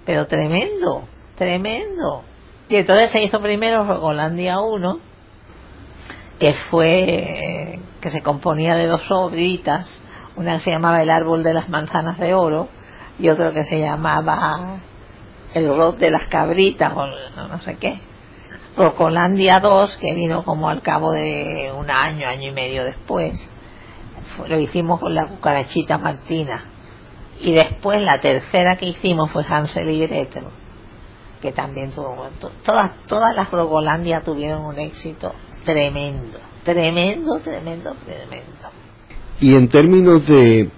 pero tremendo, tremendo. Y entonces se hizo primero Rocolandia 1, que fue que se componía de dos obritas, una que se llamaba El árbol de las manzanas de oro y otro que se llamaba El rock de las cabritas o no sé qué. Rocolandia 2, que vino como al cabo de un año, año y medio después, lo hicimos con la cucarachita Martina. Y después la tercera que hicimos fue Hansel y Gretel, que también tuvo... Todas, todas las Rocolandia tuvieron un éxito tremendo, tremendo, tremendo, tremendo. Y en términos de,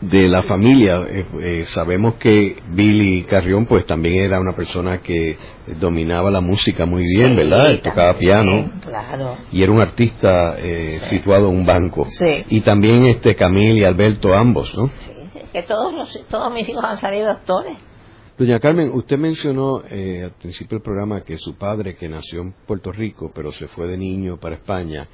de la familia, eh, eh, sabemos que Billy Carrión pues también era una persona que dominaba la música muy bien, ¿verdad? Tocaba piano. Claro. Y era un artista eh, situado en un banco. Sí. Y también este Camille y Alberto ambos, ¿no? Sí, que todos, los, todos mis hijos han salido actores. Doña Carmen, usted mencionó eh, al principio del programa que su padre, que nació en Puerto Rico, pero se fue de niño para España,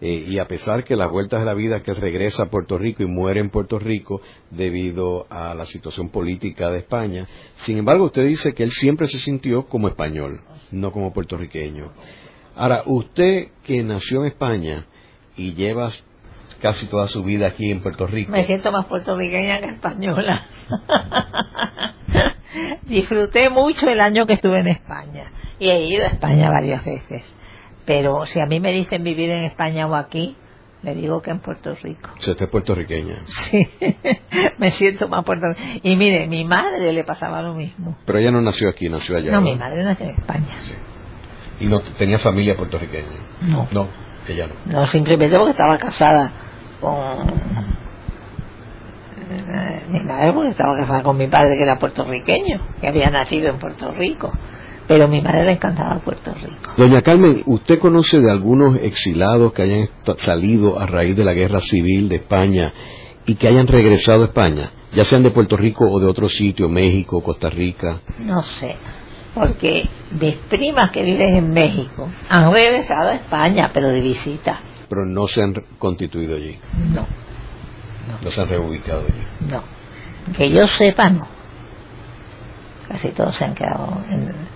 eh, y a pesar que las vueltas de la vida que regresa a Puerto Rico y muere en Puerto Rico debido a la situación política de España, sin embargo usted dice que él siempre se sintió como español, no como puertorriqueño. Ahora, usted que nació en España y lleva casi toda su vida aquí en Puerto Rico. Me siento más puertorriqueña que española. Disfruté mucho el año que estuve en España y he ido a España varias veces. Pero si a mí me dicen vivir en España o aquí, le digo que en Puerto Rico. Si usted es puertorriqueña. Sí, me siento más puertorriqueña. Y mire, mi madre le pasaba lo mismo. Pero ella no nació aquí, nació allá. No, mi madre nació en España. Sí. ¿Y no tenía familia puertorriqueña? No. No, ella no. No, simplemente porque estaba casada con mi madre porque estaba casada con mi padre que era puertorriqueño, que había nacido en Puerto Rico. Pero mi madre le encantaba Puerto Rico. Doña Carmen, ¿usted conoce de algunos exilados que hayan salido a raíz de la guerra civil de España y que hayan regresado a España? Ya sean de Puerto Rico o de otro sitio, México, Costa Rica. No sé, porque mis primas que viven en México han regresado a España, pero de visita. Pero no se han constituido allí. No. No, no se han reubicado allí. No. Que yo sepa, no. Casi todos se han quedado. En,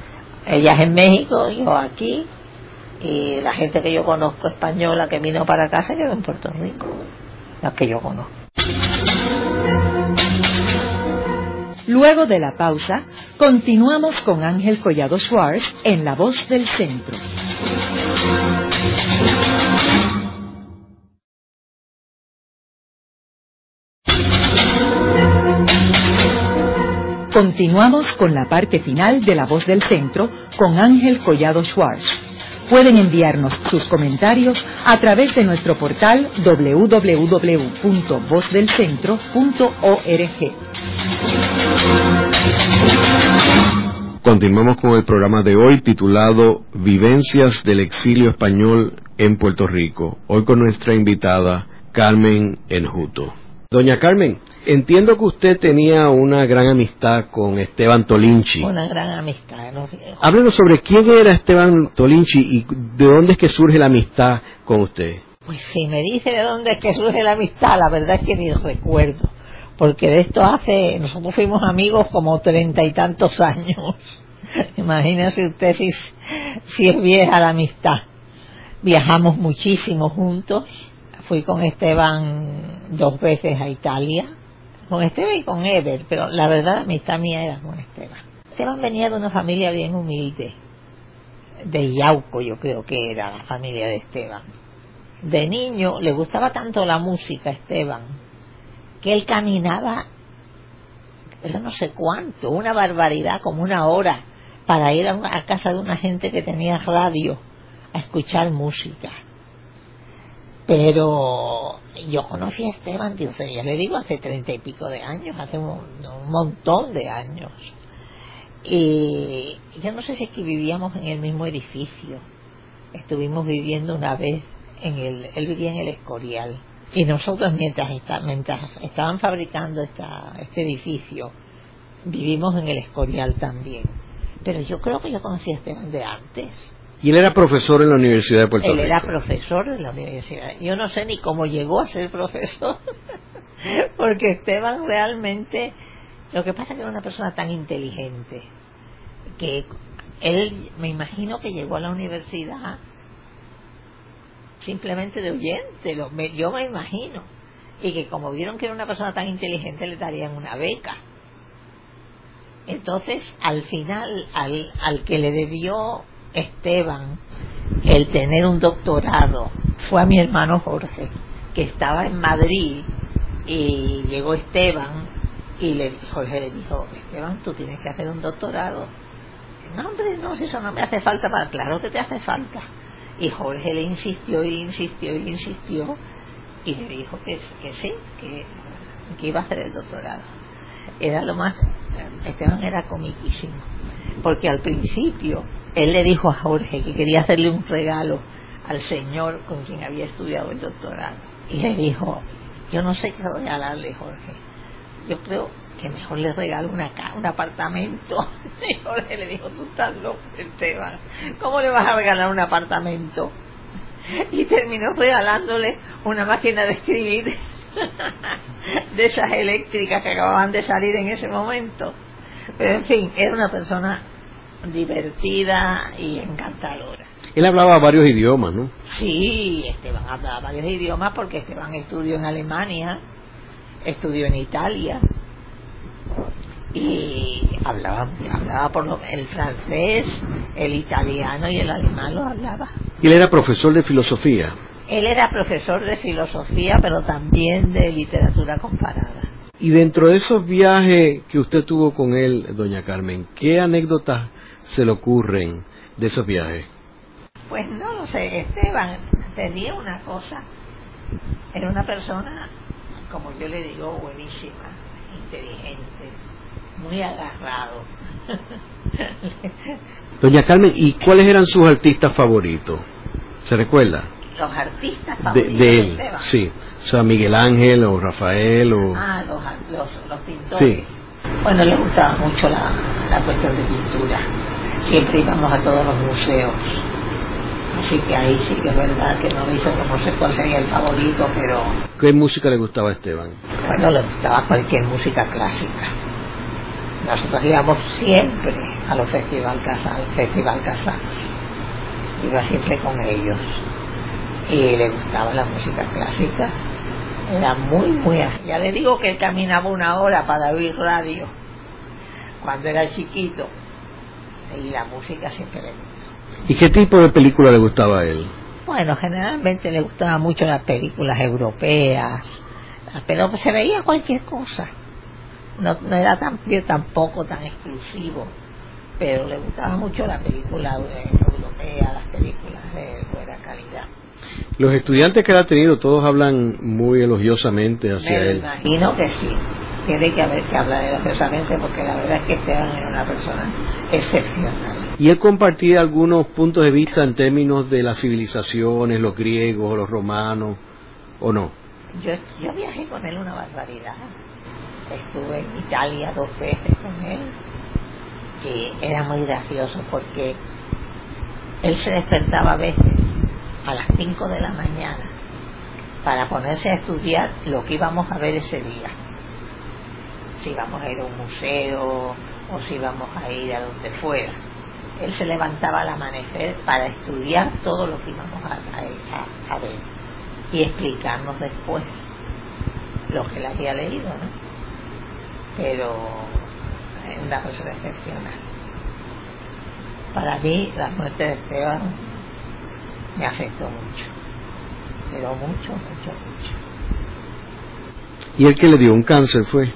ellas en México, yo aquí. Y la gente que yo conozco española que vino para acá se quedó en Puerto Rico. Las que yo conozco. Luego de la pausa, continuamos con Ángel Collado Schwartz en La Voz del Centro. Continuamos con la parte final de La Voz del Centro con Ángel Collado Schwartz. Pueden enviarnos sus comentarios a través de nuestro portal www.vozdelcentro.org. Continuamos con el programa de hoy titulado Vivencias del exilio español en Puerto Rico. Hoy con nuestra invitada Carmen Enjuto. Doña Carmen, entiendo que usted tenía una gran amistad con Esteban Tolinchi. Una gran amistad. Háblenos sobre quién era Esteban Tolinchi y de dónde es que surge la amistad con usted. Pues si me dice de dónde es que surge la amistad, la verdad es que ni recuerdo. Porque de esto hace, nosotros fuimos amigos como treinta y tantos años. Imagínese usted si, si es vieja la amistad. Viajamos muchísimo juntos fui con Esteban dos veces a Italia, con Esteban y con Ever, pero la verdad la amistad mía era con Esteban. Esteban venía de una familia bien humilde, de Yauco yo creo que era la familia de Esteban. De niño le gustaba tanto la música a Esteban, que él caminaba, no sé cuánto, una barbaridad, como una hora, para ir a casa de una gente que tenía radio a escuchar música pero yo conocí a Esteban ya le digo, hace treinta y pico de años, hace un, montón de años. Y yo no sé si es que vivíamos en el mismo edificio. Estuvimos viviendo una vez en el, él vivía en el Escorial. Y nosotros mientras, mientras estaban fabricando esta, este edificio, vivimos en el Escorial también. Pero yo creo que yo conocí a Esteban de antes y él era profesor en la Universidad de Puerto Rico. Él era profesor de la universidad. Yo no sé ni cómo llegó a ser profesor, porque Esteban realmente, lo que pasa es que era una persona tan inteligente, que él, me imagino que llegó a la universidad simplemente de oyente, lo, yo me imagino, y que como vieron que era una persona tan inteligente le darían una beca. Entonces, al final, al, al que le debió Esteban el tener un doctorado fue a mi hermano Jorge, que estaba en Madrid y llegó Esteban y le, Jorge le dijo, Esteban, tú tienes que hacer un doctorado. No, hombre, no, si eso no me hace falta, para, claro que te hace falta. Y Jorge le insistió y insistió y insistió y le dijo que, que sí, que, que iba a hacer el doctorado. Era lo más, Esteban era comiquísimo, porque al principio él le dijo a Jorge que quería hacerle un regalo al señor con quien había estudiado el doctorado. Y le dijo, yo no sé qué regalarle, Jorge. Yo creo que mejor le regalo un apartamento. Y Jorge le dijo, tú estás loco, Esteban. ¿Cómo le vas a regalar un apartamento? Y terminó regalándole una máquina de escribir de esas eléctricas que acababan de salir en ese momento. Pero en fin, era una persona divertida y encantadora. Él hablaba varios idiomas, ¿no? Sí, Esteban hablaba varios idiomas porque Esteban estudió en Alemania, estudió en Italia y hablaba, hablaba por lo, el francés, el italiano y el alemán lo hablaba. ¿Y él era profesor de filosofía? Él era profesor de filosofía, pero también de literatura comparada. Y dentro de esos viajes que usted tuvo con él, doña Carmen, ¿qué anécdotas se le ocurren de esos viajes? Pues no lo sé, Esteban tenía una cosa, era una persona, como yo le digo, buenísima, inteligente, muy agarrado. Doña Carmen, ¿y cuáles eran sus artistas favoritos? ¿Se recuerda? Los artistas favoritos de, él, sí. O sea, Miguel Ángel o Rafael o... Ah, los, los, pintores. Sí. Bueno, le gustaba mucho la, la cuestión de pintura siempre íbamos a todos los museos. Así que ahí sí que es verdad que no dijo que no sé cuál sería el favorito, pero... ¿Qué música le gustaba a Esteban? Bueno, le gustaba cualquier música clásica. Nosotros íbamos siempre a los Festival Casals, Festival Casals. Iba siempre con ellos. Y le gustaba la música clásica. Era muy, muy... Ya le digo que él caminaba una hora para oír radio cuando era chiquito y la música siempre le gustó. ¿Y qué tipo de película le gustaba a él? Bueno, generalmente le gustaban mucho las películas europeas, pero se veía cualquier cosa. No, no era tan, tampoco tan exclusivo, pero le gustaba mucho la película europea, las películas de buena calidad. Los estudiantes que él ha tenido, todos hablan muy elogiosamente hacia Me él. Imagino que sí tiene que haber que hablar elogiosamente porque la verdad es que Esteban era una persona excepcional. ¿Y él compartía algunos puntos de vista en términos de las civilizaciones, los griegos, los romanos, o no? yo, yo viajé con él una barbaridad. Estuve en Italia dos veces con él y era muy gracioso porque él se despertaba a veces a las 5 de la mañana para ponerse a estudiar lo que íbamos a ver ese día. Si íbamos a ir a un museo o si íbamos a ir a donde fuera. Él se levantaba al amanecer para estudiar todo lo que íbamos a, a, ver y explicarnos después lo que él había leído, ¿no? Pero es una persona excepcional. Para mí la muerte de Esteban me afectó mucho, pero mucho, mucho, mucho. ¿Y el que le dio un cáncer fue?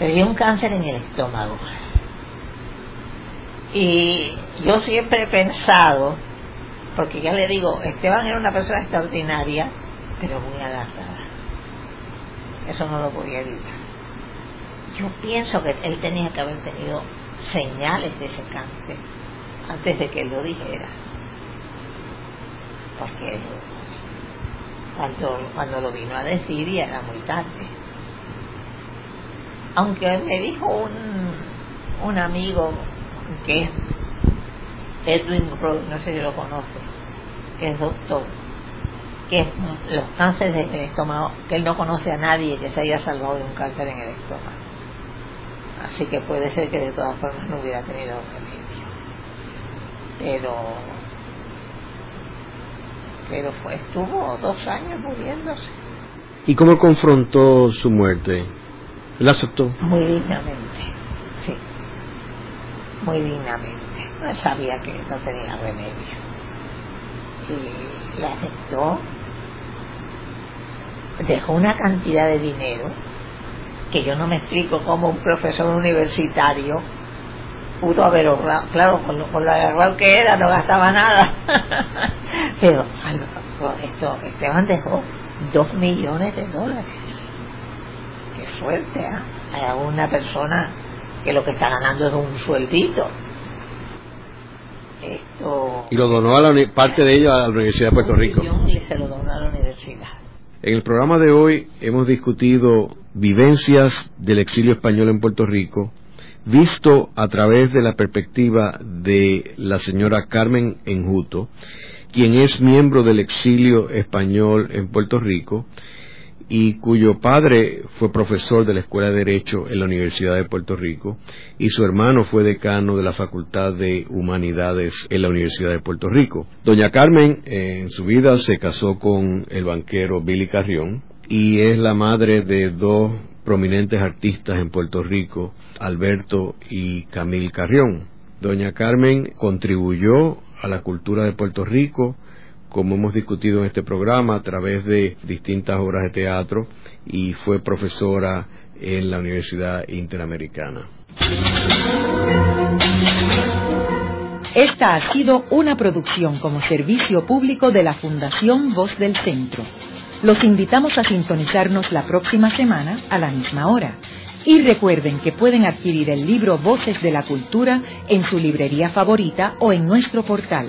Dio un cáncer en el estómago. Y yo siempre he pensado, porque ya le digo, Esteban era una persona extraordinaria, pero muy adaptada. Eso no lo podía evitar. Yo pienso que él tenía que haber tenido señales de ese cáncer antes de que él lo dijera. Porque cuando, cuando lo vino a decir ya era muy tarde. Aunque me dijo un, un amigo que es Edwin Roy, no sé si lo conoce, que es doctor, que los cánceres del estómago, que él no conoce a nadie que se haya salvado de un cáncer en el estómago. Así que puede ser que de todas formas no hubiera tenido remedio. Pero, pero fue, estuvo dos años muriéndose. ¿Y cómo confrontó su muerte? ¿La aceptó? Muy dignamente, sí. Muy dignamente. Él sabía que no tenía remedio. Y la aceptó. Dejó una cantidad de dinero que yo no me explico cómo un profesor universitario pudo haber ahorrado, claro, con lo, con lo que era no gastaba nada, pero esto, Esteban dejó dos millones de dólares, qué fuerte, ¿eh? hay una persona que lo que está ganando es un sueldito. Esto, y lo donó a la parte de ello a la Universidad de Puerto Rico. Y se lo donó a la universidad. En el programa de hoy hemos discutido vivencias del exilio español en Puerto Rico, visto a través de la perspectiva de la señora Carmen Enjuto, quien es miembro del exilio español en Puerto Rico y cuyo padre fue profesor de la Escuela de Derecho en la Universidad de Puerto Rico y su hermano fue decano de la Facultad de Humanidades en la Universidad de Puerto Rico. Doña Carmen en su vida se casó con el banquero Billy Carrión y es la madre de dos prominentes artistas en Puerto Rico, Alberto y Camil Carrión. Doña Carmen contribuyó a la cultura de Puerto Rico, como hemos discutido en este programa, a través de distintas obras de teatro y fue profesora en la Universidad Interamericana. Esta ha sido una producción como servicio público de la Fundación Voz del Centro. Los invitamos a sintonizarnos la próxima semana a la misma hora. Y recuerden que pueden adquirir el libro Voces de la Cultura en su librería favorita o en nuestro portal.